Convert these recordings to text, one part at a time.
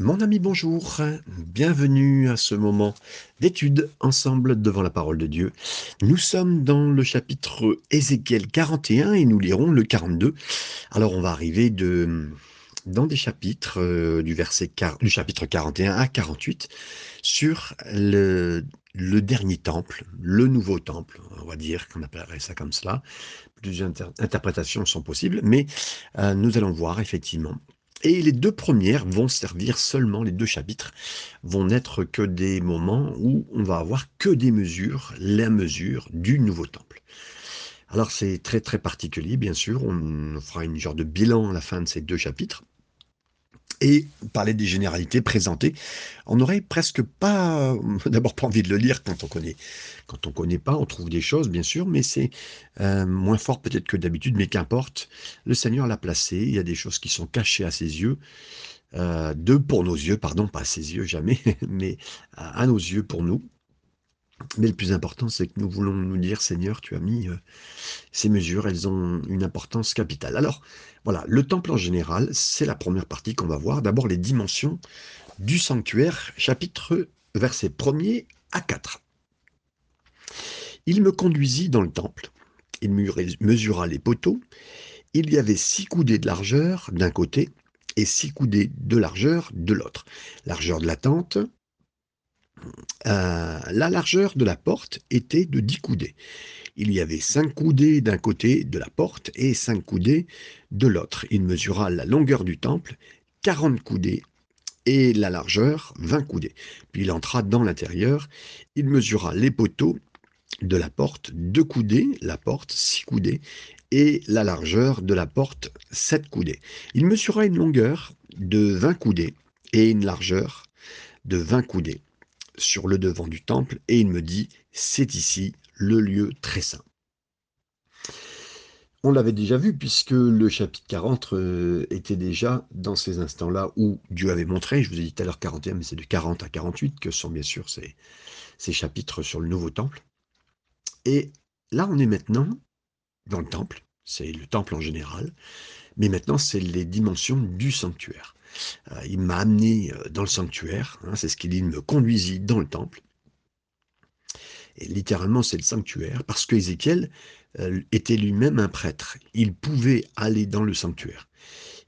Mon ami, bonjour. Bienvenue à ce moment d'étude ensemble devant la parole de Dieu. Nous sommes dans le chapitre Ézéchiel 41 et nous lirons le 42. Alors on va arriver dans des chapitres euh, du, verset, du chapitre 41 à 48 sur le, le dernier temple, le nouveau temple, on va dire qu'on appellerait ça comme cela. Plusieurs interprétations sont possibles, mais euh, nous allons voir effectivement et les deux premières vont servir seulement, les deux chapitres vont n'être que des moments où on va avoir que des mesures, la mesure du nouveau temple. Alors c'est très très particulier, bien sûr, on fera une genre de bilan à la fin de ces deux chapitres et parler des généralités présentées. On n'aurait presque pas, d'abord pas envie de le lire quand on connaît. Quand on connaît pas, on trouve des choses, bien sûr, mais c'est euh, moins fort peut-être que d'habitude, mais qu'importe. Le Seigneur l'a placé. Il y a des choses qui sont cachées à ses yeux. Euh, deux pour nos yeux, pardon, pas à ses yeux jamais, mais à nos yeux pour nous. Mais le plus important, c'est que nous voulons nous dire, Seigneur, tu as mis euh, ces mesures, elles ont une importance capitale. Alors, voilà, le temple en général, c'est la première partie qu'on va voir. D'abord, les dimensions du sanctuaire, chapitre verset 1er à 4. Il me conduisit dans le temple, il mesura les poteaux, il y avait six coudées de largeur d'un côté et six coudées de largeur de l'autre. Largeur de la tente, euh, la largeur de la porte était de 10 coudées. Il y avait 5 coudées d'un côté de la porte et 5 coudées de l'autre. Il mesura la longueur du temple, 40 coudées, et la largeur, 20 coudées. Puis il entra dans l'intérieur, il mesura les poteaux de la porte, 2 coudées, la porte, 6 coudées, et la largeur de la porte, 7 coudées. Il mesura une longueur de 20 coudées et une largeur de 20 coudées sur le devant du temple et il me dit, c'est ici le lieu très saint. On l'avait déjà vu puisque le chapitre 40 euh, était déjà dans ces instants-là où Dieu avait montré, je vous ai dit tout à l'heure 41, mais c'est de 40 à 48 que sont bien sûr ces, ces chapitres sur le nouveau temple. Et là, on est maintenant dans le temple, c'est le temple en général, mais maintenant c'est les dimensions du sanctuaire. Euh, il m'a amené euh, dans le sanctuaire, hein, c'est ce qu'il dit, il me conduisit dans le temple. Et littéralement, c'est le sanctuaire, parce que Ézéchiel euh, était lui-même un prêtre. Il pouvait aller dans le sanctuaire.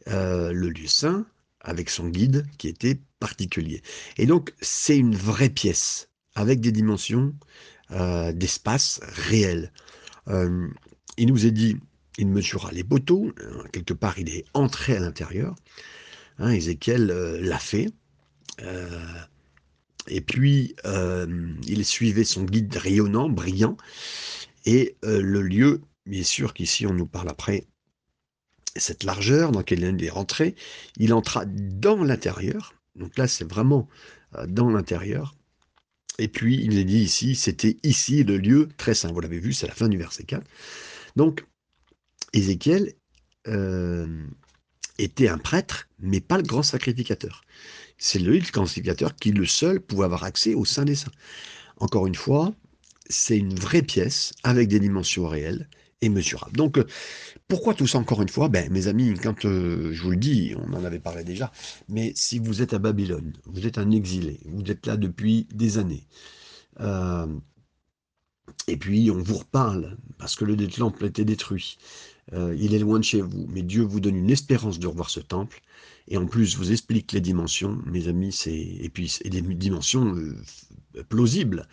le lieu saint, avec son guide, qui était particulier. Et donc, c'est une vraie pièce, avec des dimensions d'espace réel. il nous est dit, il mesura les poteaux, quelque part, il est entré à l'intérieur. Hein, Ézéchiel euh, l'a fait. Euh, et puis, euh, il suivait son guide rayonnant, brillant. Et le lieu, bien sûr qu'ici on nous parle après, cette largeur dans laquelle il est rentré, il entra dans l'intérieur. Donc là, c'est vraiment dans l'intérieur. Et puis, il est dit ici, c'était ici le lieu très saint. Vous l'avez vu, c'est la fin du verset 4. Donc, Ézéchiel était un prêtre, mais pas le grand sacrificateur. C'est le grand sacrificateur qui, le seul, pouvait avoir accès au Saint des Saints. Encore une fois, c'est une vraie pièce avec des dimensions réelles et mesurables. Donc, euh, pourquoi tout ça encore une fois? Ben, mes amis, quand euh, je vous le dis, on en avait parlé déjà, mais si vous êtes à Babylone, vous êtes un exilé, vous êtes là depuis des années, euh, et puis on vous reparle parce que le temple a été détruit. Euh, il est loin de chez vous, mais Dieu vous donne une espérance de revoir ce temple. Et en plus, vous explique les dimensions, mes amis, c'est et puis et des dimensions euh, plausibles.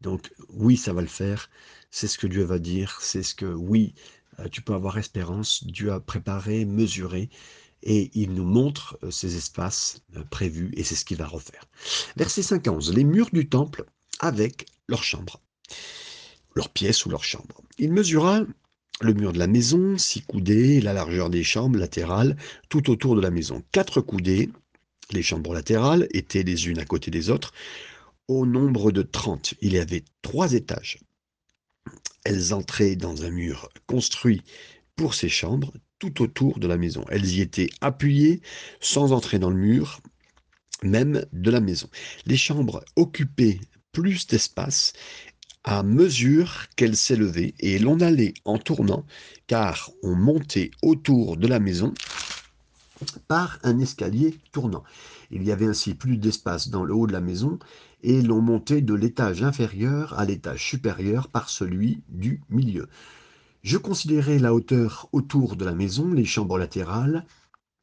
Donc oui, ça va le faire. C'est ce que Dieu va dire. C'est ce que oui, euh, tu peux avoir espérance. Dieu a préparé, mesuré, et il nous montre ces espaces prévus, et c'est ce qu'il va refaire. Verset 5 Les murs du temple avec leurs chambres leur ou leur chambre. Il mesura le mur de la maison, six coudées, la largeur des chambres latérales, tout autour de la maison. Quatre coudées, les chambres latérales étaient les unes à côté des autres, au nombre de trente. Il y avait trois étages. Elles entraient dans un mur construit pour ces chambres tout autour de la maison. Elles y étaient appuyées sans entrer dans le mur, même de la maison. Les chambres occupaient plus d'espace à mesure qu'elle s'élevait, et l'on allait en tournant, car on montait autour de la maison par un escalier tournant. Il y avait ainsi plus d'espace dans le haut de la maison et l'on montait de l'étage inférieur à l'étage supérieur par celui du milieu. Je considérais la hauteur autour de la maison, les chambres latérales,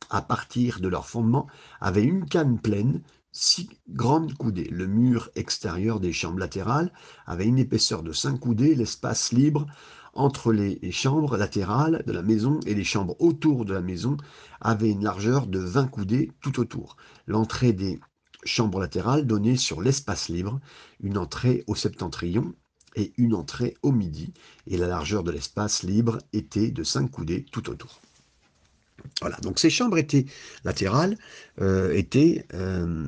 à partir de leur fondement, avaient une canne pleine, six grandes coudées. Le mur extérieur des chambres latérales avait une épaisseur de cinq coudées, l'espace libre entre les chambres latérales de la maison et les chambres autour de la maison avait une largeur de 20 coudées tout autour. L'entrée des chambres latérales donnait sur l'espace libre, une entrée au septentrion et une entrée au midi, et la largeur de l'espace libre était de 5 coudées tout autour. Voilà, donc ces chambres étaient latérales, euh, étaient euh,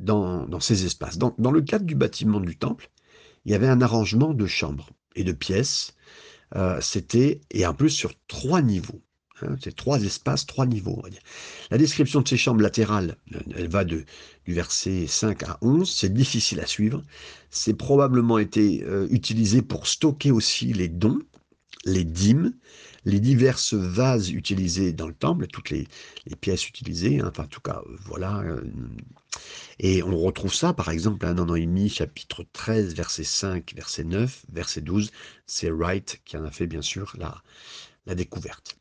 dans, ces espaces. dans le cadre du bâtiment du temple, il y avait un arrangement de chambres et de pièces. Euh, c'était, et en plus sur trois niveaux. Hein, c'est trois espaces, trois niveaux. La description de ces chambres latérales, elle va de, du verset 5 à 11. C'est difficile à suivre. C'est probablement été euh, utilisé pour stocker aussi les dons, les dîmes, les diverses vases utilisés dans le temple, toutes les, pièces utilisées, hein, enfin en tout cas, euh, voilà. Euh, et on retrouve ça, par exemple, et demi, chapitre 13, verset 5, verset 9, verset 12. C'est Wright qui en a fait, bien sûr, la découverte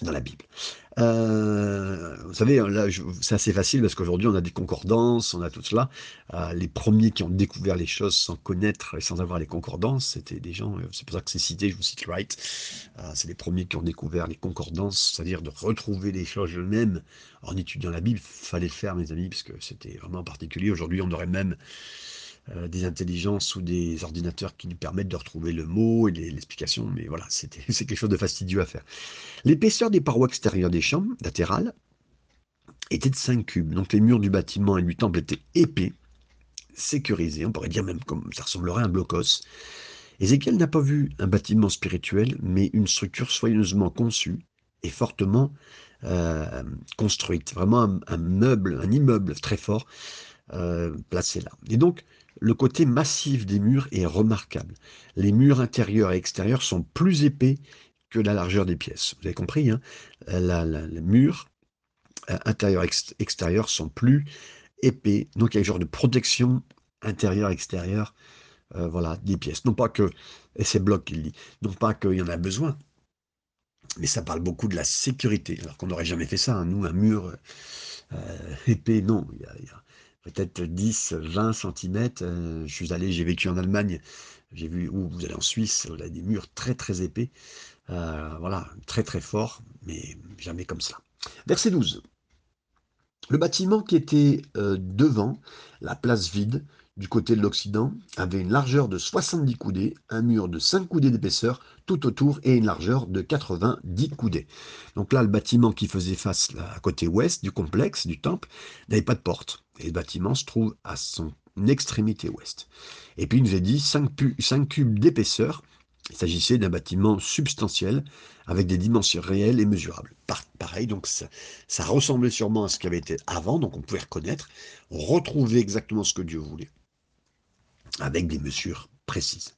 dans la Bible. Euh, vous savez, là, c'est assez facile parce qu'aujourd'hui, on a des concordances, on a tout cela. Euh, les premiers qui ont découvert les choses sans connaître et sans avoir les concordances, c'était des gens, euh, c'est pour ça que c'est cité, je vous cite Wright, c'est les premiers qui ont découvert les concordances, c'est-à-dire de retrouver les choses eux-mêmes en étudiant la Bible. fallait le faire, mes amis, parce que c'était vraiment particulier. Aujourd'hui, on aurait même euh, des intelligences ou des ordinateurs qui nous permettent de retrouver le mot et l'explication, mais voilà, c'est quelque chose de fastidieux à faire. L'épaisseur des parois extérieures des chambres latérales était de 5 cubes, donc les murs du bâtiment et du temple étaient épais, sécurisés, on pourrait dire même comme ça ressemblerait à un blocos. Ézéchiel n'a pas vu un bâtiment spirituel, mais une structure soigneusement conçue et fortement euh, construite, vraiment un, meuble, un immeuble très fort euh, placé là. Et donc, le côté massif des murs est remarquable. Les murs intérieurs et extérieurs sont plus épais que la largeur des pièces. Vous avez compris, hein? Les murs euh, intérieurs et extérieurs sont plus épais. Donc il y a un genre de protection intérieure-extérieure euh, voilà, des pièces. Non pas que, et c'est Bloch dit, non pas qu'il y en a besoin, mais ça parle beaucoup de la sécurité, alors qu'on n'aurait jamais fait ça. Hein. Nous, un mur euh, épais, non. Il y a, peut-être 10, 20 cm. je suis allé, j'ai vécu en Allemagne, j'ai vu où vous allez en Suisse, on a des murs très très épais, euh, voilà, très très forts, mais jamais comme ça. Verset 12. Le bâtiment qui était euh, devant la place vide du côté de l'Occident avait une largeur de 70 coudées, un mur de 5 coudées d'épaisseur tout autour et une largeur de 90 coudées. Donc là, le bâtiment qui faisait face à côté ouest du complexe, du temple, n'avait pas de porte. Et le bâtiment se trouve à son extrémité ouest. Et puis il nous a dit 5, 5 cubes d'épaisseur. Il s'agissait d'un bâtiment substantiel avec des dimensions réelles et mesurables. pareil, donc ça, ressemblait sûrement à ce qui avait été avant, donc on pouvait reconnaître, retrouver exactement ce que Dieu voulait avec des mesures précises.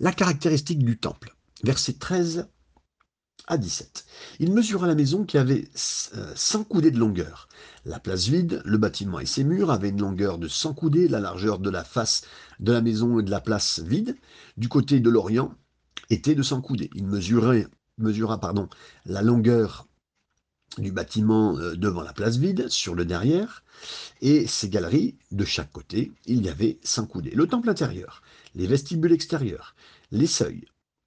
La caractéristique du temple, verset 13 à 17. Il mesura la maison qui avait 100 euh, coudées de longueur. La place vide, le bâtiment et ses murs avaient une longueur de 100 coudées, la largeur de la face de la maison et de la place vide, du côté de l'Orient, était de 100 coudées. Il mesurait, mesura pardon, la longueur du bâtiment euh, devant la place vide, sur le derrière, et ces galeries, de chaque côté, il y avait cinq coudées. Le temple intérieur, les vestibules extérieurs, les seuils,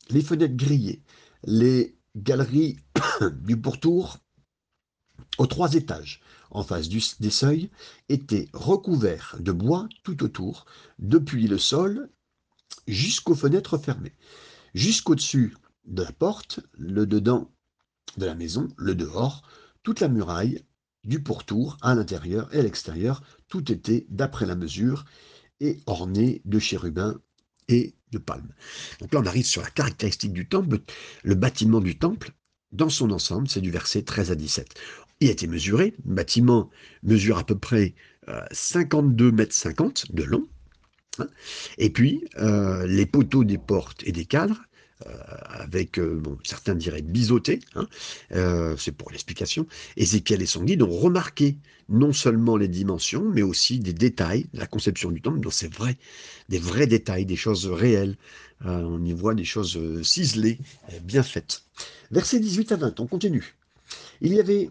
les fenêtres grillées, les galeries du pourtour aux trois étages, en face des seuils, étaient recouverts de bois tout autour, depuis le sol jusqu'aux fenêtres fermées. Jusqu'au-dessus de la porte, le dedans de la maison, le dehors, toute la muraille, du pourtour à l'intérieur et à l'extérieur, tout était d'après la mesure et orné de chérubins et de palmes. Donc là, on arrive sur la caractéristique du temple. Le bâtiment du temple, dans son ensemble, c'est du verset 13 à 17. Il a été mesuré. Le bâtiment mesure à peu près 52 euh, mètres 50 de long. Hein. et puis, euh, les poteaux des portes et des cadres avec, bon, certains diraient biseauté, hein, c'est pour l'explication. Ézéchiel et son guide ont remarqué non seulement les dimensions, mais aussi des détails la conception du temple. Donc c'est vrai, des vrais détails, des choses réelles. on y voit des choses ciselées, bien faites. Verset 18 à 20, on continue. Il y avait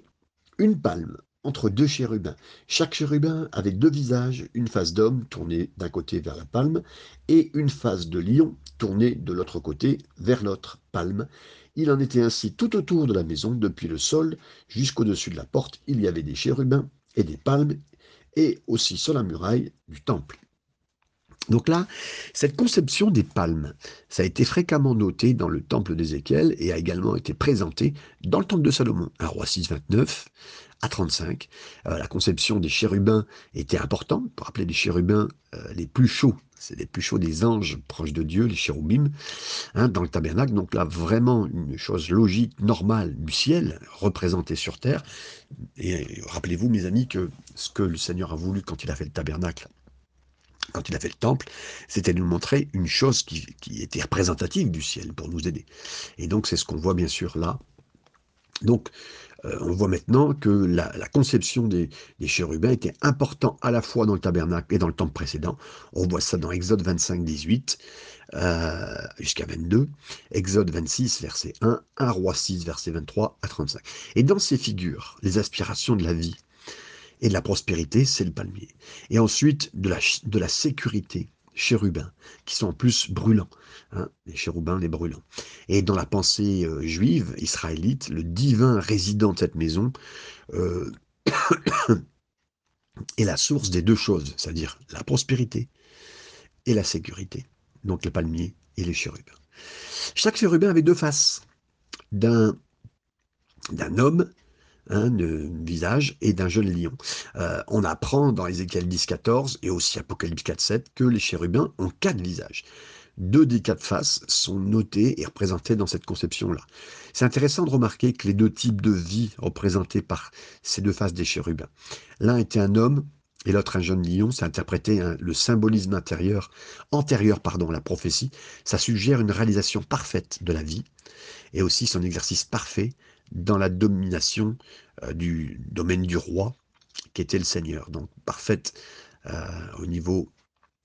une palme entre deux chérubins. Chaque chérubin avait deux visages, une face d'homme tournée d'un côté vers la palme et une face de lion tournée de l'autre côté vers l'autre palme. Il en était ainsi tout autour de la maison, depuis le sol jusqu'au-dessus de la porte, il y avait des chérubins et des palmes, et aussi sur la muraille du temple. Donc là, cette conception des palmes, ça a été fréquemment noté dans le temple d'Ézéchiel et a également été présenté dans le temple de Salomon. Un roi 6, 29 à 35. Euh, la conception des chérubins était importante. Pour rappeler les chérubins euh, les plus chauds, c'est les plus chauds des anges proches de Dieu, les chérubim, hein, dans le tabernacle. Donc là, vraiment une chose logique, normale du ciel, représentée sur terre. Et rappelez-vous, mes amis, que ce que le Seigneur a voulu quand il a fait le tabernacle, quand il a fait le temple, c'était de nous montrer une chose qui, était représentative du ciel pour nous aider. Et donc c'est ce qu'on voit bien sûr là. Donc euh, on voit maintenant que la, conception des, chérubins était important à la fois dans le tabernacle et dans le temple précédent. On voit ça dans Exode 25, 18 euh, jusqu'à 22, Exode 26, verset 1, 1 Roi 6, verset 23 à 35. Et dans ces figures, les aspirations de la vie, et de la prospérité, c'est le palmier. Et ensuite, de la, de la sécurité, chérubins, qui sont en plus brûlants, hein, les chérubins, les brûlants. Et dans la pensée euh, juive, israélite, le divin résident de cette maison euh, est la source des deux choses, c'est-à-dire la prospérité et la sécurité. Donc le palmier et les chérubins. Chaque chérubin avait deux faces. D'un d'un homme un visage et d'un jeune lion. Euh, on apprend dans Ézéchiel 10, 14 et aussi Apocalypse 4, 7 que les chérubins ont quatre visages. Deux des quatre faces sont notées et représentées dans cette conception-là. C'est intéressant de remarquer que les deux types de vie représentés par ces deux faces des chérubins. L'un était un homme et l'autre un jeune lion, ça interprétait le symbolisme intérieur, antérieur pardon, à la prophétie. Ça suggère une réalisation parfaite de la vie et aussi son exercice parfait dans la domination euh, du domaine du roi, qui était le Seigneur. Donc parfaite euh, au niveau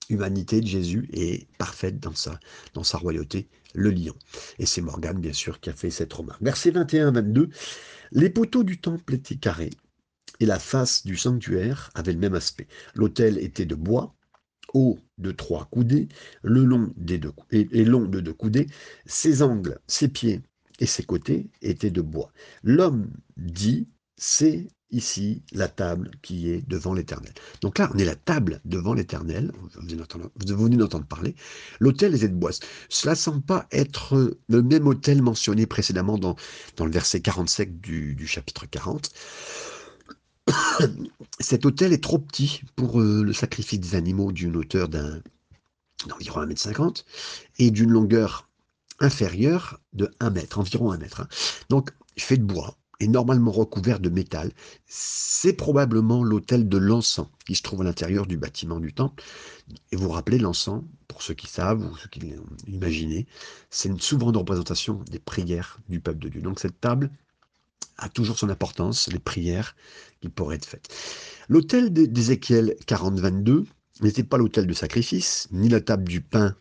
humanité de Jésus et parfaite dans sa, royauté, le lion. Et c'est Morgane, bien sûr, qui a fait cette remarque. Verset 21-22, les poteaux du temple étaient carrés et la face du sanctuaire avait le même aspect. L'autel était de bois, haut de trois coudées, le long des deux, et long de deux coudées, ses angles, ses pieds et ses côtés étaient de bois. L'homme dit, c'est ici la table qui est devant l'Éternel. Donc là, on est la table devant l'Éternel, vous venez d'entendre parler, l'autel était de bois. Cela ne semble pas être le même autel mentionné précédemment dans, dans le verset 47 du, chapitre 40. Cet autel est trop petit pour euh, le sacrifice des animaux d'une hauteur d'environ 1m50 et d'une longueur inférieur de 1 mètre, environ 1 mètre. Hein. Donc, fait de bois et normalement recouvert de métal. C'est probablement l'autel de l'encens qui se trouve à l'intérieur du bâtiment du temple. Et vous vous rappelez, l'encens, pour ceux qui savent ou ceux qui l'imaginent, c'est souvent une représentation des prières du peuple de Dieu. Donc cette table a toujours son importance, les prières qui pourraient être faites. L'autel d'Ézéchiel 40-22 n'était pas l'autel de sacrifice, ni la table du pain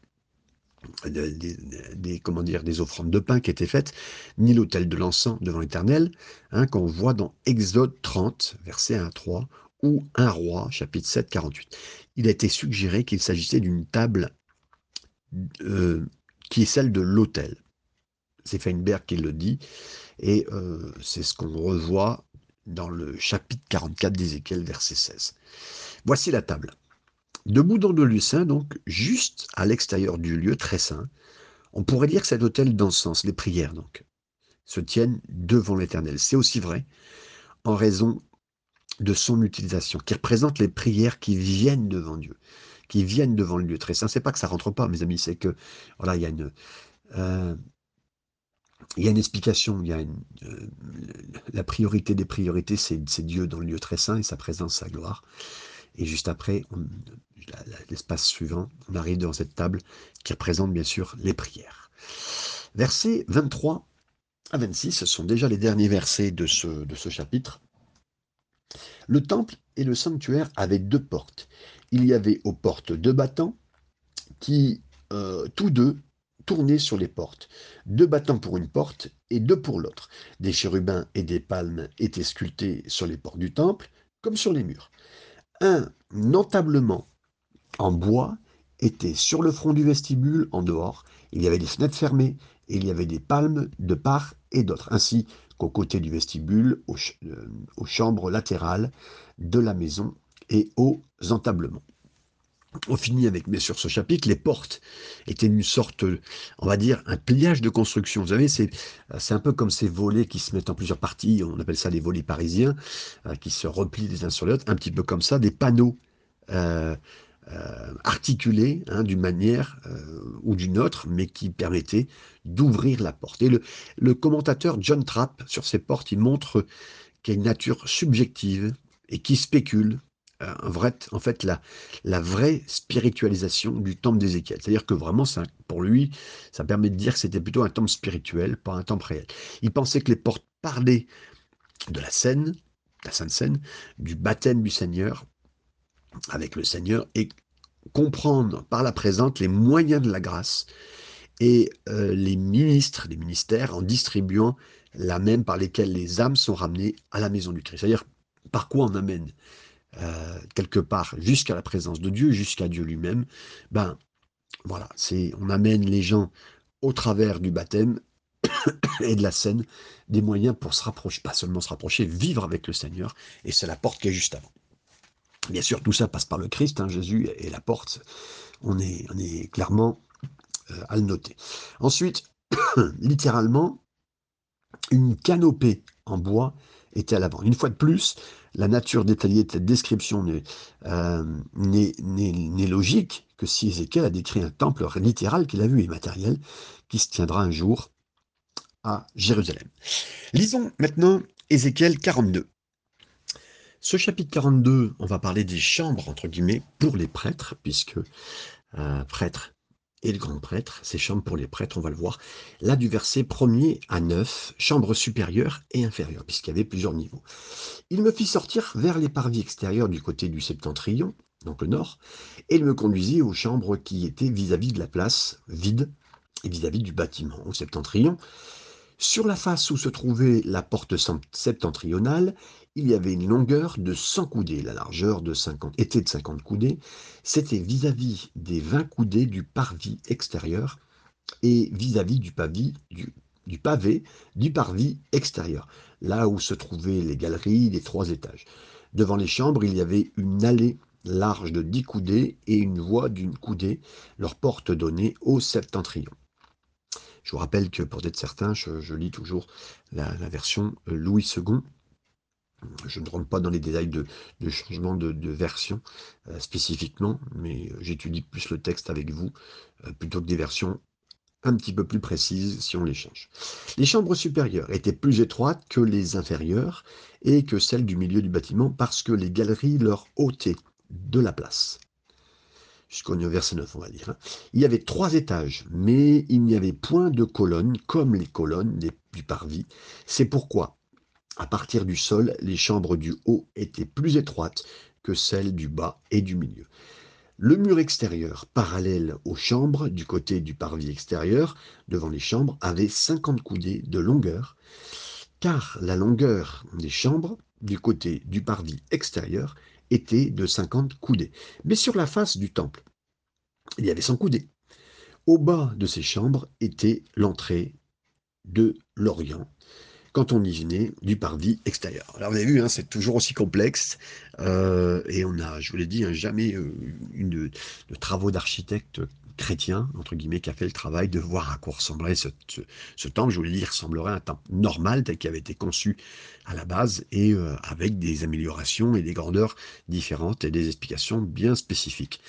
des, comment dire, des offrandes de pain qui étaient faites, ni l'autel de l'encens devant l'Éternel, hein, qu'on voit dans Exode 30, verset 1 à 3, ou 1 roi, chapitre 7, 48. Il a été suggéré qu'il s'agissait d'une table euh, qui est celle de l'autel. C'est Feinberg qui le dit, et euh, c'est ce qu'on revoit dans le chapitre 44 d'Ézéchiel, verset 16. Voici la table. Debout dans le lieu saint, donc juste à l'extérieur du lieu très saint, on pourrait dire que cet hôtel d'encens, les prières donc, se tiennent devant l'Éternel. C'est aussi vrai en raison de son utilisation, qui représente les prières qui viennent devant Dieu, qui viennent devant le lieu très saint. C'est pas que ça rentre pas, mes amis, c'est que voilà, il y a une euh, il y a une explication, il y a euh, la priorité des priorités, c'est Dieu dans le lieu très saint et sa présence, sa gloire. Et juste après, l'espace suivant, on arrive devant cette table qui représente bien sûr les prières. Versets 23 à 26, ce sont déjà les derniers versets de ce, de ce chapitre. Le temple et le sanctuaire avaient deux portes. Il y avait aux portes deux battants qui, euh, tous deux, tournaient sur les portes. Deux battants pour une porte et deux pour l'autre. Des chérubins et des palmes étaient sculptés sur les portes du temple, comme sur les murs. Un entablement en bois était sur le front du vestibule en dehors. Il y avait des fenêtres fermées il y avait des palmes de part et d'autre, ainsi qu'au côté du vestibule, euh, aux, chambres latérales de la maison et aux entablements. On finit avec, bien sûr, ce chapitre. Les portes étaient une sorte, on va dire, un pliage de construction. Vous savez, c'est, un peu comme ces volets qui se mettent en plusieurs parties. On appelle ça les volets parisiens, euh, qui se replient les uns sur les autres. Un petit peu comme ça, des panneaux euh, euh, articulé hein, d'une manière ou d'une autre, mais qui permettait d'ouvrir la porte. Et le, commentateur John Trapp, sur ces portes, il montre qu'il y a une nature subjective et qui spécule en fait la, vraie spiritualisation du temple d'Ézéchiel. C'est-à-dire que vraiment, pour lui, ça permet de dire que c'était plutôt un temple spirituel, pas un temple réel. Il pensait que les portes parlaient de la scène, la Sainte Seine, du baptême du Seigneur, avec le Seigneur et comprendre par la présente les moyens de la grâce et euh, les ministres, les ministères en distribuant la même par lesquels les âmes sont ramenées à la maison du Christ. C'est-à-dire par quoi on amène euh, quelque part jusqu'à la présence de Dieu, jusqu'à Dieu lui-même. Ben voilà, c'est on amène les gens au travers du baptême et de la scène des moyens pour se rapprocher, pas seulement se rapprocher, vivre avec le Seigneur, et c'est la porte qui est juste avant. Bien sûr, tout ça passe par le Christ, hein, Jésus est la porte. On est, on est clairement euh, à le noter. Ensuite, littéralement, une canopée en bois était à l'avant. Une fois de plus, la nature détaillée de cette description n'est euh, logique que si Ézéchiel a décrit un temple littéral qu'il a vu et matériel qui se tiendra un jour à Jérusalem. Lisons maintenant Ézéchiel 42. Ce chapitre 42, on va parler des chambres, entre guillemets, pour les prêtres, puisque euh, prêtres et le grand prêtre, ces chambres pour les prêtres, on va le voir, là du verset 1er à 9, chambres supérieures et inférieures, puisqu'il y avait plusieurs niveaux. Il me fit sortir vers les parvis extérieurs du côté du septentrion, donc le nord, et il me conduisit aux chambres qui étaient vis-à-vis de la place vide et vis-à-vis -vis du bâtiment au septentrion. Sur la face où se trouvait la porte septentrionale, il y avait une longueur de 100 coudées, la largeur de 50, était de 50 coudées, c'était vis-à-vis des 20 coudées du parvis extérieur et vis-à-vis du, pavé du parvis extérieur, là où se trouvaient les galeries des trois étages. Devant les chambres, il y avait une allée large de 10 coudées et une voie d'une coudée, leur porte donnée au septentrion. Je vous rappelle que pour être certain, je, lis toujours la, version euh, Louis II, je ne rentre pas dans les détails de, changement de, version euh, spécifiquement, mais j'étudie plus le texte avec vous euh, plutôt que des versions un petit peu plus précises si on les change. Les chambres supérieures étaient plus étroites que les inférieures et que celles du milieu du bâtiment parce que les galeries leur ôtaient de la place. Jusqu'au verset 9, on va dire. Hein. Il y avait trois étages, mais il n'y avait point de colonnes comme les colonnes du parvis. C'est pourquoi à partir du sol, les chambres du haut étaient plus étroites que celles du bas et du milieu. Le mur extérieur, parallèle aux chambres, du côté du parvis extérieur, devant les chambres, avait 50 coudées de longueur, car la longueur des chambres, du côté du parvis extérieur, était de 50 coudées. Mais sur la face du temple, il y avait 100 coudées. Au bas de ces chambres était l'entrée de l'Orient, quand on y venait du parvis extérieur. Alors vous avez vu, hein, c'est toujours aussi complexe, euh, et on a, je vous l'ai dit, hein, jamais eu de travaux d'architecte chrétien, entre guillemets, qui a fait le travail de voir à quoi ressemblerait ce, temple. Je vous l'ai dit, il ressemblerait à un temple normal tel qu'il avait été conçu à la base et euh, avec des améliorations et des grandeurs différentes et des explications bien spécifiques.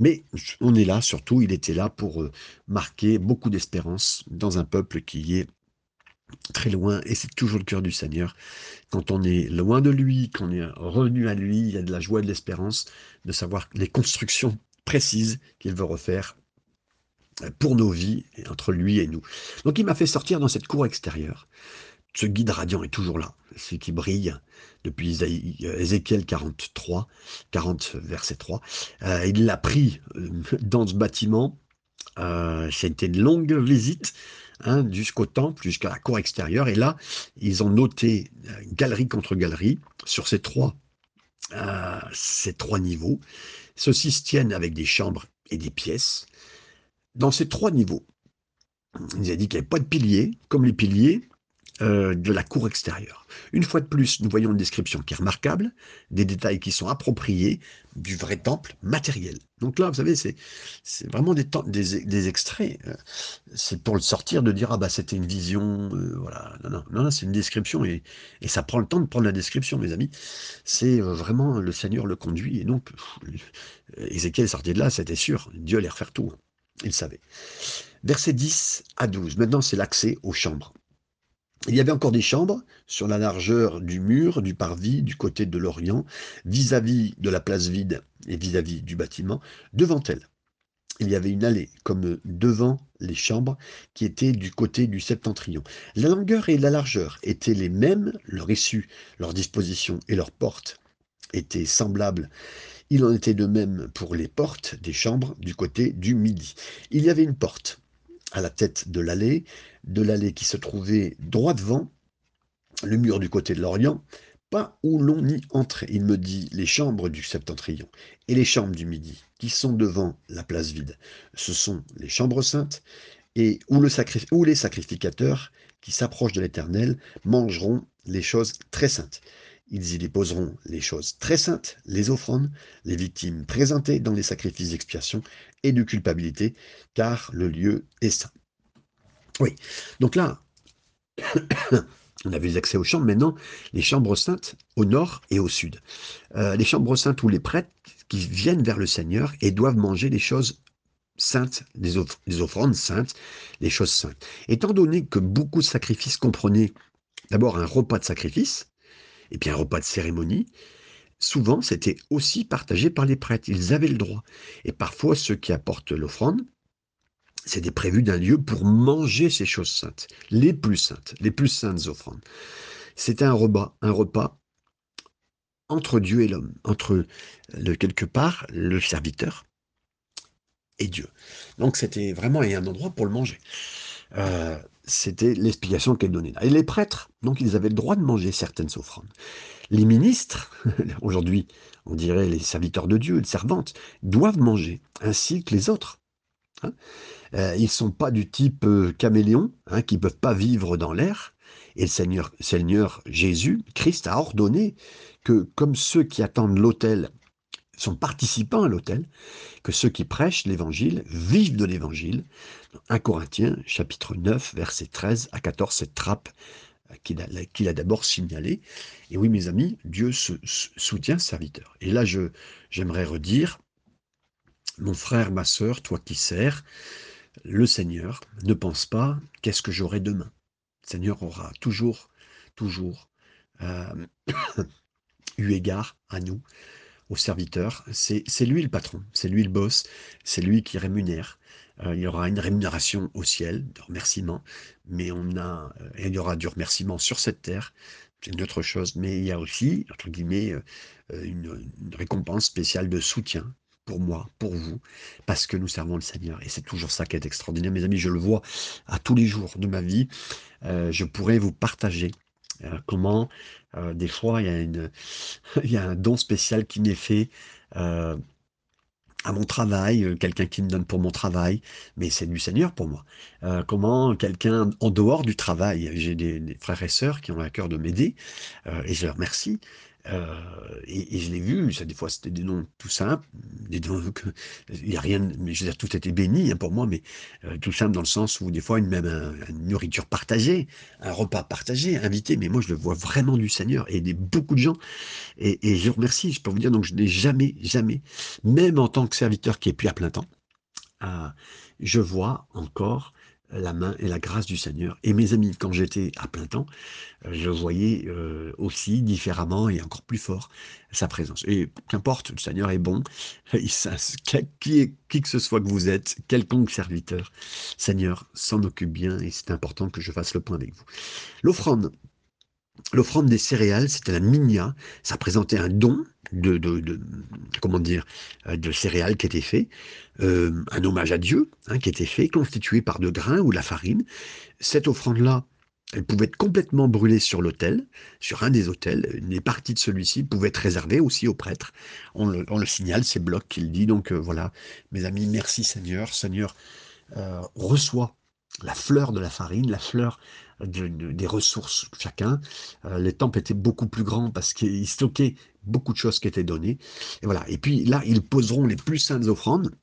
Mais on est là, surtout, il était là pour euh, marquer beaucoup d'espérance dans un peuple qui est très loin, et c'est toujours le cœur du Seigneur. Quand on est loin de lui, qu'on est revenu à lui, il y a de la joie et de l'espérance de savoir les constructions précises qu'il veut refaire pour nos vies, entre lui et nous. Donc il m'a fait sortir dans cette cour extérieure. Ce guide radiant est toujours là, ce qui brille depuis Ézéchiel 43, 40 verset 3. Euh, il l'a pris euh, dans ce bâtiment. Euh, C'était une longue visite hein, jusqu'au temple, jusqu'à la cour extérieure. Et là, ils ont noté galerie contre galerie sur ces trois, ces trois niveaux. Ceux-ci se tiennent avec des chambres et des pièces. Dans ces trois niveaux, il a dit qu'il n'y avait pas de piliers, comme les piliers euh, de la cour extérieure. Une fois de plus, nous voyons une description qui est remarquable, des détails qui sont appropriés du vrai temple matériel. Donc là, vous savez, c'est vraiment des, des, extraits. Euh, c'est pour le sortir de dire ah bah c'était une vision, euh, voilà. Non non non, c'est une description et, et, ça prend le temps de prendre la description, mes amis. C'est vraiment le Seigneur le conduit et donc Ézéchiel sorti de là, c'était sûr. Dieu allait refaire tout. Hein. Il savait. Versets 10 à 12. Maintenant, c'est l'accès aux chambres. Il y avait encore des chambres sur la largeur du mur du parvis du côté de l'Orient, vis-à-vis de la place vide et vis-à-vis du bâtiment, devant elle. Il y avait une allée comme devant les chambres qui étaient du côté du septentrion. La longueur et la largeur étaient les mêmes, leur issue, leur disposition et leurs portes étaient semblables. Il en était de même pour les portes des chambres du côté du midi. Il y avait une porte à la tête de l'allée, de l'allée qui se trouvait droit devant le mur du côté de l'Orient, pas où l'on y entrait. Il me dit les chambres du septentrion et les chambres du midi, qui sont devant la place vide. Ce sont les chambres saintes, et où, où les sacrificateurs qui s'approchent de l'Éternel mangeront les choses très saintes. Ils y déposeront les choses très saintes, les offrandes, les victimes présentées dans les sacrifices d'expiation et de culpabilité, car le lieu est saint. Oui, donc là, on avait accès aux chambres, maintenant les chambres saintes au nord et au sud. Euh, les chambres saintes où les prêtres qui viennent vers le Seigneur et doivent manger les choses saintes, des, offrandes saintes, les choses saintes. Étant donné que beaucoup de sacrifices comprenaient d'abord un repas de sacrifice, et puis un repas de cérémonie, souvent c'était aussi partagé par les prêtres, ils avaient le droit. Et parfois ceux qui apportent l'offrande, c'était prévu d'un lieu pour manger ces choses saintes, les plus saintes, les plus saintes offrandes. C'était un repas, un repas entre Dieu et l'homme, entre le, quelque part le serviteur et Dieu. Donc c'était vraiment un endroit pour le manger. Euh, c'était l'explication qu'elle donnait là. Et les prêtres, donc ils avaient le droit de manger certaines offrandes. Les ministres, aujourd'hui on dirait les serviteurs de Dieu, les servantes, doivent manger, ainsi que les autres. Hein. Euh, ils ne sont pas du type euh, caméléon, hein, qui ne peuvent pas vivre dans l'air. Et le Seigneur, Seigneur Jésus, Christ, a ordonné que, comme ceux qui attendent l'autel sont participants à l'autel, que ceux qui prêchent l'évangile vivent de l'évangile. 1 Corinthiens, chapitre 9, verset 13 à 14, cette trappe qu'il a, d'abord signalée. Et oui, mes amis, Dieu se, soutient serviteur. Et là, j'aimerais redire, mon frère, ma sœur, toi qui sers, le Seigneur ne pense pas qu'est-ce que j'aurai demain? Le Seigneur aura toujours, toujours euh, eu égard à nous au serviteur. C'est lui le patron, c'est lui le boss, c'est lui qui rémunère. Euh, il y aura une rémunération au ciel, de remerciement, mais on a, euh, il y aura du remerciement sur cette terre, c'est une autre chose, mais il y a aussi, entre guillemets, euh, une, récompense spéciale de soutien pour moi, pour vous, parce que nous servons le Seigneur. Et c'est toujours ça qui est extraordinaire, mes amis, je le vois à tous les jours de ma vie. je pourrais vous partager euh, comment euh, des fois il y, a une, il y a un don spécial qui m'est fait euh, à mon travail, quelqu'un qui me donne pour mon travail, mais c'est du Seigneur pour moi. comment quelqu'un en dehors du travail, j'ai des, frères et sœurs qui ont à cœur de m'aider, et je leur remercie, euh, et, je l'ai vu, des fois c'était des noms tout simples, des noms que, il n'y a rien, mais je veux dire, tout était béni hein, pour moi, mais euh, tout simple dans le sens où des fois une même une nourriture partagée, un repas partagé, invité, mais moi je le vois vraiment du Seigneur et des, beaucoup de gens, et, et je remercie, je peux vous dire, donc je n'ai jamais, jamais, même en tant que serviteur qui est plus à plein temps, euh, je vois encore la main et la grâce du Seigneur. Et mes amis, quand j'étais à plein temps, je voyais euh, aussi différemment et encore plus fort sa présence. Et qu'importe, le Seigneur est bon, qui, qui que ce soit que vous êtes, quelconque serviteur, Seigneur s'en occupe bien et c'est important que je fasse le point avec vous. L'offrande, L'offrande des céréales, c'était la minia. Ça présentait un don de, comment dire, euh, de céréales qui était fait, euh, un hommage à Dieu hein, qui était fait, constitué par de grains ou de la farine. Cette offrande-là, elle pouvait être complètement brûlée sur l'autel, sur un des autels. Les parties de celui-ci pouvaient être réservées aussi aux prêtres. On le, signale, c'est Bloch qui le dit. Donc euh, voilà, mes amis, merci Seigneur. Seigneur, reçoit la fleur de la farine, la fleur des ressources chacun. Euh, les temples étaient beaucoup plus grands parce qu'ils stockaient beaucoup de choses qui étaient données. Et voilà. Et puis là, ils poseront les plus saintes offrandes.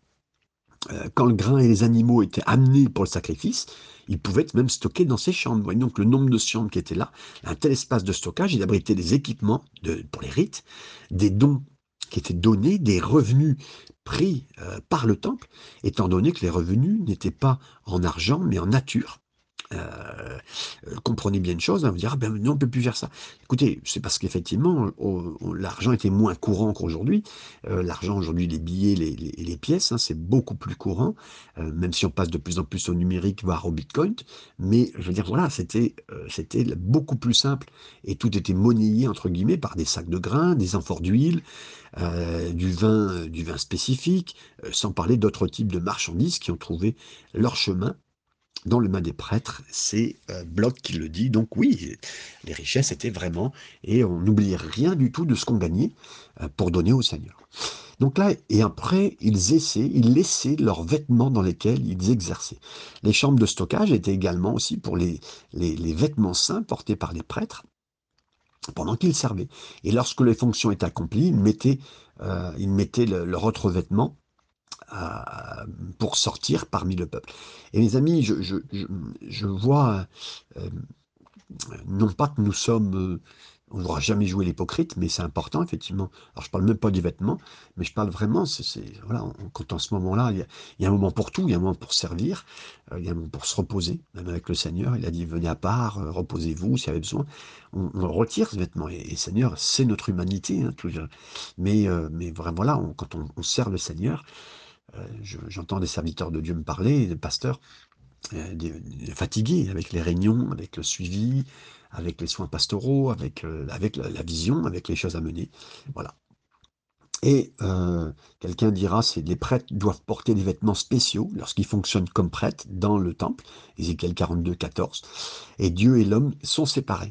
Euh, quand le grain et les animaux étaient amenés pour le sacrifice, ils pouvaient être même stockés dans ces chambres. donc le nombre de chambres qui étaient là, un tel espace de stockage, il abritait des équipements de, pour les rites, des dons qui étaient donnés, des revenus pris euh, par le temple, étant donné que les revenus n'étaient pas en argent, mais en nature. Euh, euh, comprenez bien une chose, hein, vous dire, ah ben non, on ne peut plus faire ça. Écoutez, c'est parce qu'effectivement, l'argent était moins courant qu'aujourd'hui. Euh, l'argent aujourd'hui, les billets, les, les, pièces, hein, c'est beaucoup plus courant, même si on passe de plus en plus au numérique, voire au bitcoin. Mais je veux dire, voilà, c'était c'était beaucoup plus simple et tout était monnayé, entre guillemets, par des sacs de grains, des amphores d'huile, du, vin, du vin spécifique, sans parler d'autres types de marchandises qui ont trouvé leur chemin dans le main des prêtres, c'est euh, Bloch qui le dit. Donc oui, les richesses étaient vraiment, et on n'oubliait rien du tout de ce qu'on gagnait euh, pour donner au Seigneur. Donc là, et après, ils essaient, ils laissaient leurs vêtements dans lesquels ils exerçaient. Les chambres de stockage étaient également aussi pour les, les, vêtements saints portés par les prêtres pendant qu'ils servaient. Et lorsque les fonctions étaient accomplies, ils mettaient, euh, ils mettaient leur autre vêtement pour sortir parmi le peuple. Et mes amis, je, vois, euh, non pas que nous sommes, euh, on ne voudra jamais jouer l'hypocrite, mais c'est important, effectivement. Alors, je parle même pas du vêtement, mais je parle vraiment, voilà, quand en ce moment-là, il y, a, un moment pour tout, il y a un moment pour servir, euh, il y a un moment pour se reposer, même avec le Seigneur. Il a dit, venez à part, reposez-vous s'il y avait besoin. On, retire ce vêtement. Et, Seigneur, c'est notre humanité. Hein, mais, vraiment là, quand on, on, sert le Seigneur, j'entends des serviteurs de Dieu me parler, des pasteurs, euh, fatigués avec les réunions, avec le suivi, avec les soins pastoraux, avec, euh, la, vision, avec les choses à mener. Voilà. Et quelqu'un dira, c'est les prêtres doivent porter des vêtements spéciaux lorsqu'ils fonctionnent comme prêtres dans le temple, Ézéchiel 42, 14. Et Dieu et l'homme sont séparés.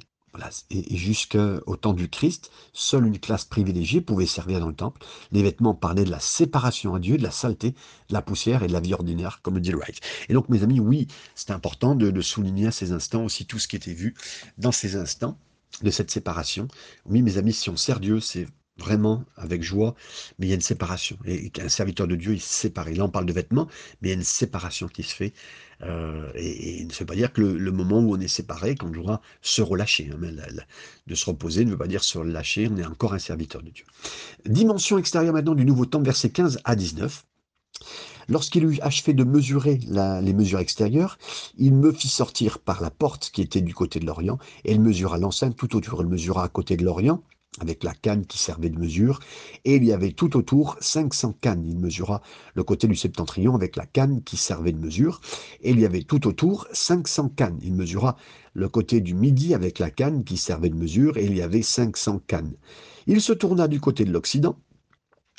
Et, jusqu'au temps du Christ, seule une classe privilégiée pouvait servir dans le temple. Les vêtements parlaient de la séparation à Dieu, de la saleté, de la poussière et de la vie ordinaire, comme le dit le. Et donc, mes amis, oui, c'est important de, souligner à ces instants aussi tout ce qui était vu dans ces instants de cette séparation. Oui, mes amis, si on sert Dieu, c'est vraiment avec joie, mais il y a une séparation. Et un serviteur de Dieu, il se sépare. Là, on parle de vêtements, mais il y a une séparation qui se fait euh, et, ne veut pas dire que le, moment où on est séparé, qu'on doit se relâcher. Hein, de se reposer ne veut pas dire se relâcher, on est encore un serviteur de Dieu. Dimension extérieure maintenant du Nouveau Temps, versets 15 à 19. Lorsqu'il eut achevé de mesurer les mesures extérieures, il me fit sortir par la porte qui était du côté de l'Orient, et il mesura l'enceinte tout autour. Il mesura à côté de l'Orient, avec la canne qui servait de mesure, et il y avait tout autour 500 cannes. Il mesura le côté du septentrion avec la canne qui servait de mesure, et il y avait tout autour 500 cannes. Il mesura le côté du midi avec la canne qui servait de mesure, et il y avait 500 cannes. Il se tourna du côté de l'Occident,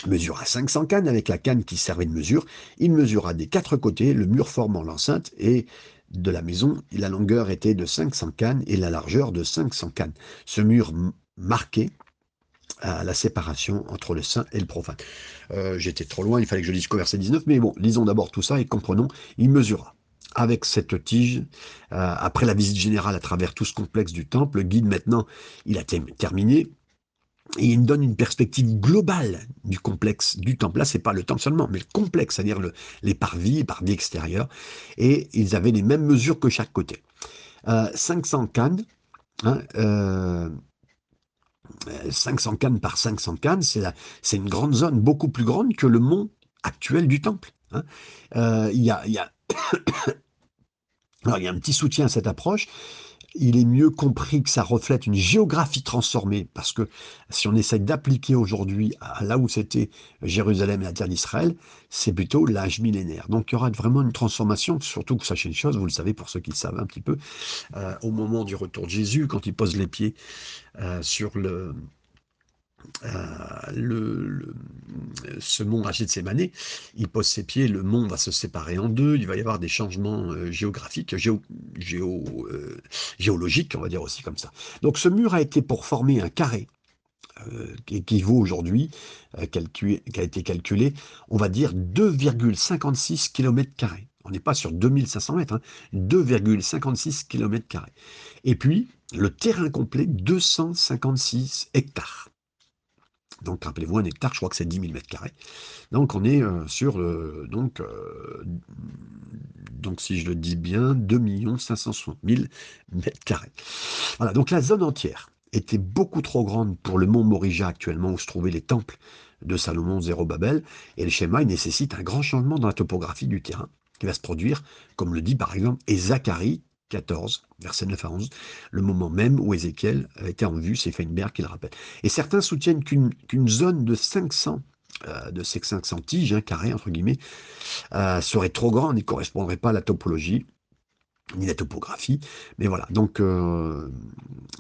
mesura 500 cannes avec la canne qui servait de mesure, il mesura des quatre côtés le mur formant l'enceinte, et de la maison, la longueur était de 500 cannes et la largeur de 500 cannes. Ce mur marqué à la séparation entre le saint et le profane. Euh, j'étais trop loin, il fallait que je lise qu'au verset 19, mais bon, lisons d'abord tout ça et comprenons, il mesura. Avec cette tige, euh, après la visite générale à travers tout ce complexe du temple, le guide maintenant, il a terminé, et il donne une perspective globale du complexe du temple. Là, c'est pas le temple seulement, mais le complexe, c'est-à-dire le, les parvis, les parvis extérieurs. Et ils avaient les mêmes mesures que chaque côté. 500 euh, cannes, hein, 500 cannes par 500 cannes, c'est une grande zone, beaucoup plus grande que le mont actuel du temple. Hein. Euh, y a, Alors, il y a un petit soutien à cette approche. Il est mieux compris que ça reflète une géographie transformée, parce que si on essaye d'appliquer aujourd'hui à là où c'était Jérusalem et la terre d'Israël, c'est plutôt l'âge millénaire. Donc il y aura vraiment une transformation, surtout que sachez une chose, vous le savez pour ceux qui le savent un petit peu, euh, au moment du retour de Jésus, quand il pose les pieds euh, sur le, euh, le, ce mont Sémané, il pose ses pieds, le mont va se séparer en deux, il va y avoir des changements euh, géographiques, géo, euh, géologiques, on va dire aussi comme ça. Donc ce mur a été pour former un carré qui, vaut aujourd'hui, qui a été calculé, on va dire 2,56 km. On n'est pas sur 2500 mètres, 2,56 km. Et puis, le terrain complet, 256 hectares. Donc rappelez-vous, un hectare, je crois que c'est 10 000 mètres carrés. Donc on est euh, sur, euh, donc, si je le dis bien, 2 560 000 mètres carrés. Voilà, donc la zone entière était beaucoup trop grande pour le mont Morija actuellement où se trouvaient les temples de Salomon, Zérobabel, et le schéma il nécessite un grand changement dans la topographie du terrain qui va se produire, comme le dit par exemple Zacharie 14, verset 9 à 11, le moment même où Ézéchiel était en vue, c'est Feinberg qui le rappelle. Et certains soutiennent qu'une zone de 500 euh, de ces 500 tiges, hein, carrés entre guillemets, euh, serait trop grande et ne correspondrait pas à la topologie ni la topographie. Mais voilà, donc euh,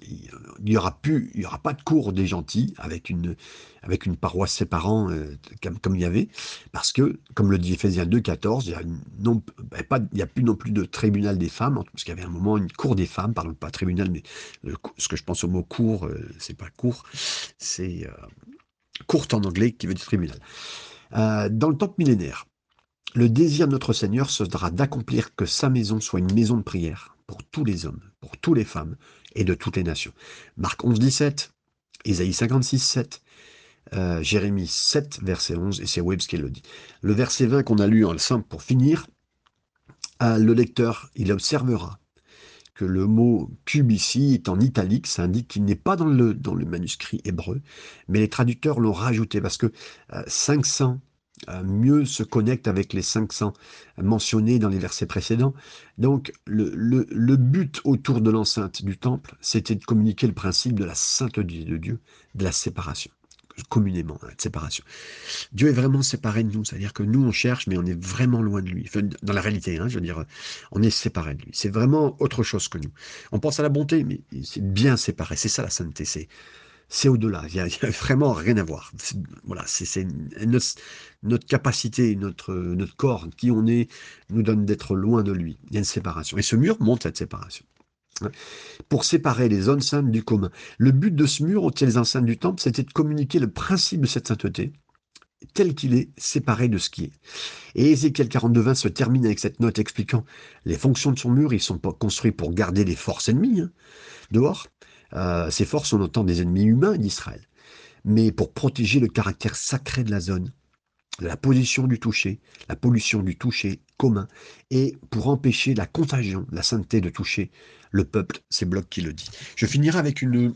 il n'y aura, plus, il y aura pas de cours des gentils avec une, avec une paroisse séparant euh, comme, il y avait, parce que, comme le dit Ephésiens 2.14, il n'y a, ben, a plus non plus de tribunal des femmes, parce qu'il y avait un moment une cour des femmes, pardon, pas tribunal, mais ce que je pense au mot cour, euh, c'est pas cour, c'est courte en anglais qui veut dire tribunal. dans le temple millénaire, le désir de notre Seigneur sera d'accomplir que sa maison soit une maison de prière pour tous les hommes, pour toutes les femmes et de toutes les nations. Marc 11, 17, Isaïe 56, 7, euh, Jérémie 7, verset 11, et c'est Webbs qui le dit. Le verset 20 qu'on a lu en simple pour finir, euh, le lecteur, il observera que le mot cube ici est en italique, ça indique qu'il n'est pas dans le, dans le manuscrit hébreu, mais les traducteurs l'ont rajouté parce que 500 euh, mieux se connecte avec les 500 mentionnés dans les versets précédents. Donc le, but autour de l'enceinte du temple, c'était de communiquer le principe de la sainteté de Dieu, de la séparation communément, hein, de séparation. Dieu est vraiment séparé de nous, c'est-à-dire que nous on cherche, mais on est vraiment loin de lui. dans la réalité, hein, je veux dire, on est séparé de lui. C'est vraiment autre chose que nous. On pense à la bonté, mais c'est bien séparé. C'est ça la sainteté. C'est c'est au-delà. Il n'y a, vraiment rien à voir. Voilà, c'est notre, capacité, notre, notre corps, qui on est, nous donne d'être loin de lui. Il y a une séparation. Et ce mur montre cette séparation. Pour séparer les zones saintes du commun. Le but de ce mur, au-dessus des enceintes du temple, c'était de communiquer le principe de cette sainteté, tel qu'il est séparé de ce qui est. Et Ézéchiel 42.20 se termine avec cette note expliquant les fonctions de son mur, ils sont pas construits pour garder les forces ennemies hein, dehors, ces forces sont autant des ennemis humains d'Israël, mais pour protéger le caractère sacré de la zone, la position du toucher, la pollution du toucher commun, et pour empêcher la contagion, la sainteté de toucher le peuple, c'est Bloch qui le dit. Je finirai avec une,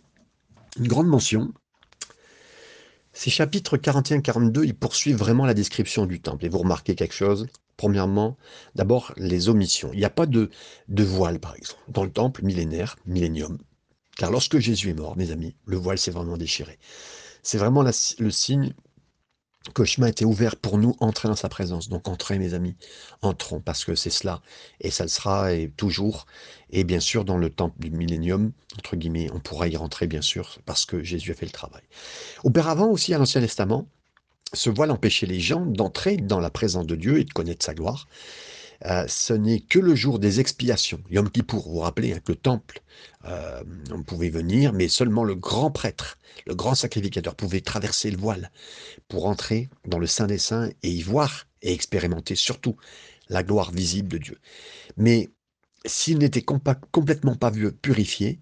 une grande mention. Ces chapitres 41-42, ils poursuivent vraiment la description du temple. Et vous remarquez quelque chose Premièrement, d'abord les omissions. Il n'y a pas de, de voile, par exemple, dans le temple millénaire, millénium. Car lorsque Jésus est mort, mes amis, le voile s'est vraiment déchiré. C'est vraiment le signe que le chemin était ouvert pour nous entrer dans sa présence. Donc entrez, mes amis, entrons, parce que c'est cela. Et ça le sera toujours. Et bien sûr, dans le temple du millénium, entre guillemets, on pourra y rentrer, bien sûr, parce que Jésus a fait le travail. Auparavant aussi, à l'Ancien Testament, ce voile empêchait les gens d'entrer dans la présence de Dieu et de connaître sa gloire. Euh, ce n'est que le jour des expiations. Yom Kippour, vous vous rappelez hein, que le temple, euh, on pouvait venir, mais seulement le grand prêtre, le grand sacrificateur pouvait traverser le voile pour entrer dans le Saint des Saints et y voir et expérimenter surtout la gloire visible de Dieu. Mais s'il n'était complètement pas purifié,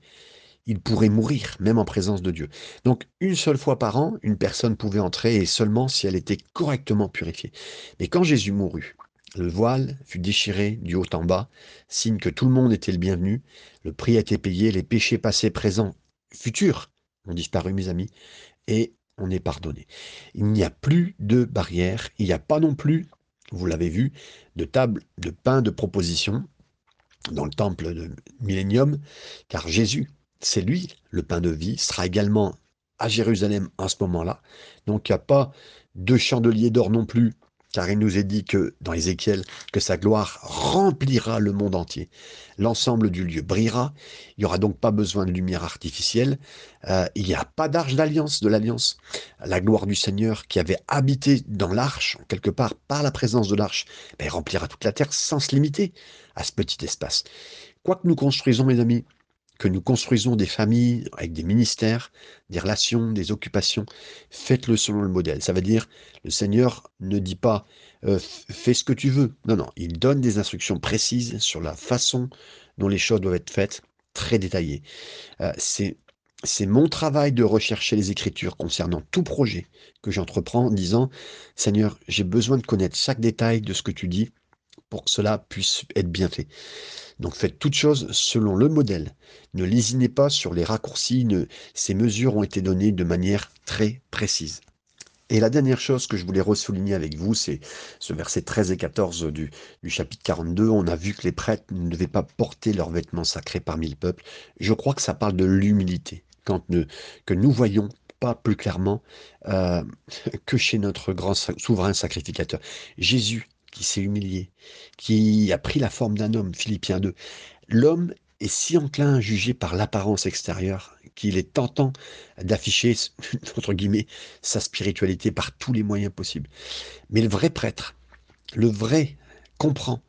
il pourrait mourir, même en présence de Dieu. Donc, une seule fois par an, une personne pouvait entrer, et seulement si elle était correctement purifiée. Mais quand Jésus mourut, le voile fut déchiré du haut en bas, signe que tout le monde était le bienvenu. Le prix a été payé, les péchés passés, présents, futurs ont disparu, mes amis, et on est pardonné. Il n'y a plus de barrière, il n'y a pas non plus, vous l'avez vu, de table de pain de proposition. dans le temple de Millénium, car Jésus, c'est lui, le pain de vie, sera également à Jérusalem en ce moment-là. Donc il n'y a pas de chandelier d'or non plus car il nous est dit que dans Ézéchiel que sa gloire remplira le monde entier. L'ensemble du lieu brillera, il n'y aura donc pas besoin de lumière artificielle, euh, il n'y a pas d'arche d'alliance, de l'alliance. La gloire du Seigneur qui avait habité dans l'arche, quelque part par la présence de l'arche, ben, remplira toute la terre sans se limiter à ce petit espace. Quoi que nous construisons, mes amis, que nous construisons des familles avec des ministères, des relations, des occupations, faites-le selon le modèle. Ça veut dire, le Seigneur ne dit pas euh, fais ce que tu veux. Non, non, il donne des instructions précises sur la façon dont les choses doivent être faites, très détaillées. Euh, c'est c'est mon travail de rechercher les Écritures concernant tout projet que j'entreprends en disant, Seigneur, j'ai besoin de connaître chaque détail de ce que tu dis pour que cela puisse être bien fait. Donc faites toutes choses selon le modèle. Ne lésinez pas sur les raccourcis, ces mesures ont été données de manière très précise. Et la dernière chose que je voulais ressouligner avec vous, c'est ce verset 13 et 14 du, chapitre 42. On a vu que les prêtres ne devaient pas porter leurs vêtements sacrés parmi le peuple. Je crois que ça parle de l'humilité. Quand que nous voyons pas plus clairement euh, que chez notre grand souverain sacrificateur. Jésus qui s'est humilié, qui a pris la forme d'un homme, Philippiens 2. L'homme est si enclin à juger par l'apparence extérieure qu'il est tentant d'afficher, entre guillemets, sa spiritualité par tous les moyens possibles. Mais le vrai prêtre, le vrai comprend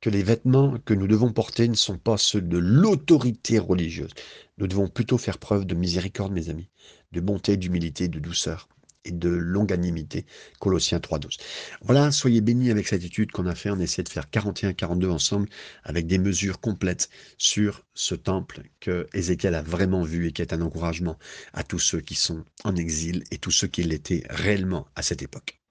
que les vêtements que nous devons porter ne sont pas ceux de l'autorité religieuse. Nous devons plutôt faire preuve de miséricorde, mes amis, de bonté, d'humilité, de douceur et de longanimité. Colossiens 3.12. Voilà, soyez bénis avec cette étude qu'on a fait. On essaie de faire 41-42 ensemble avec des mesures complètes sur ce temple que Ézéchiel a vraiment vu et qui est un encouragement à tous ceux qui sont en exil et tous ceux qui l'étaient réellement à cette époque.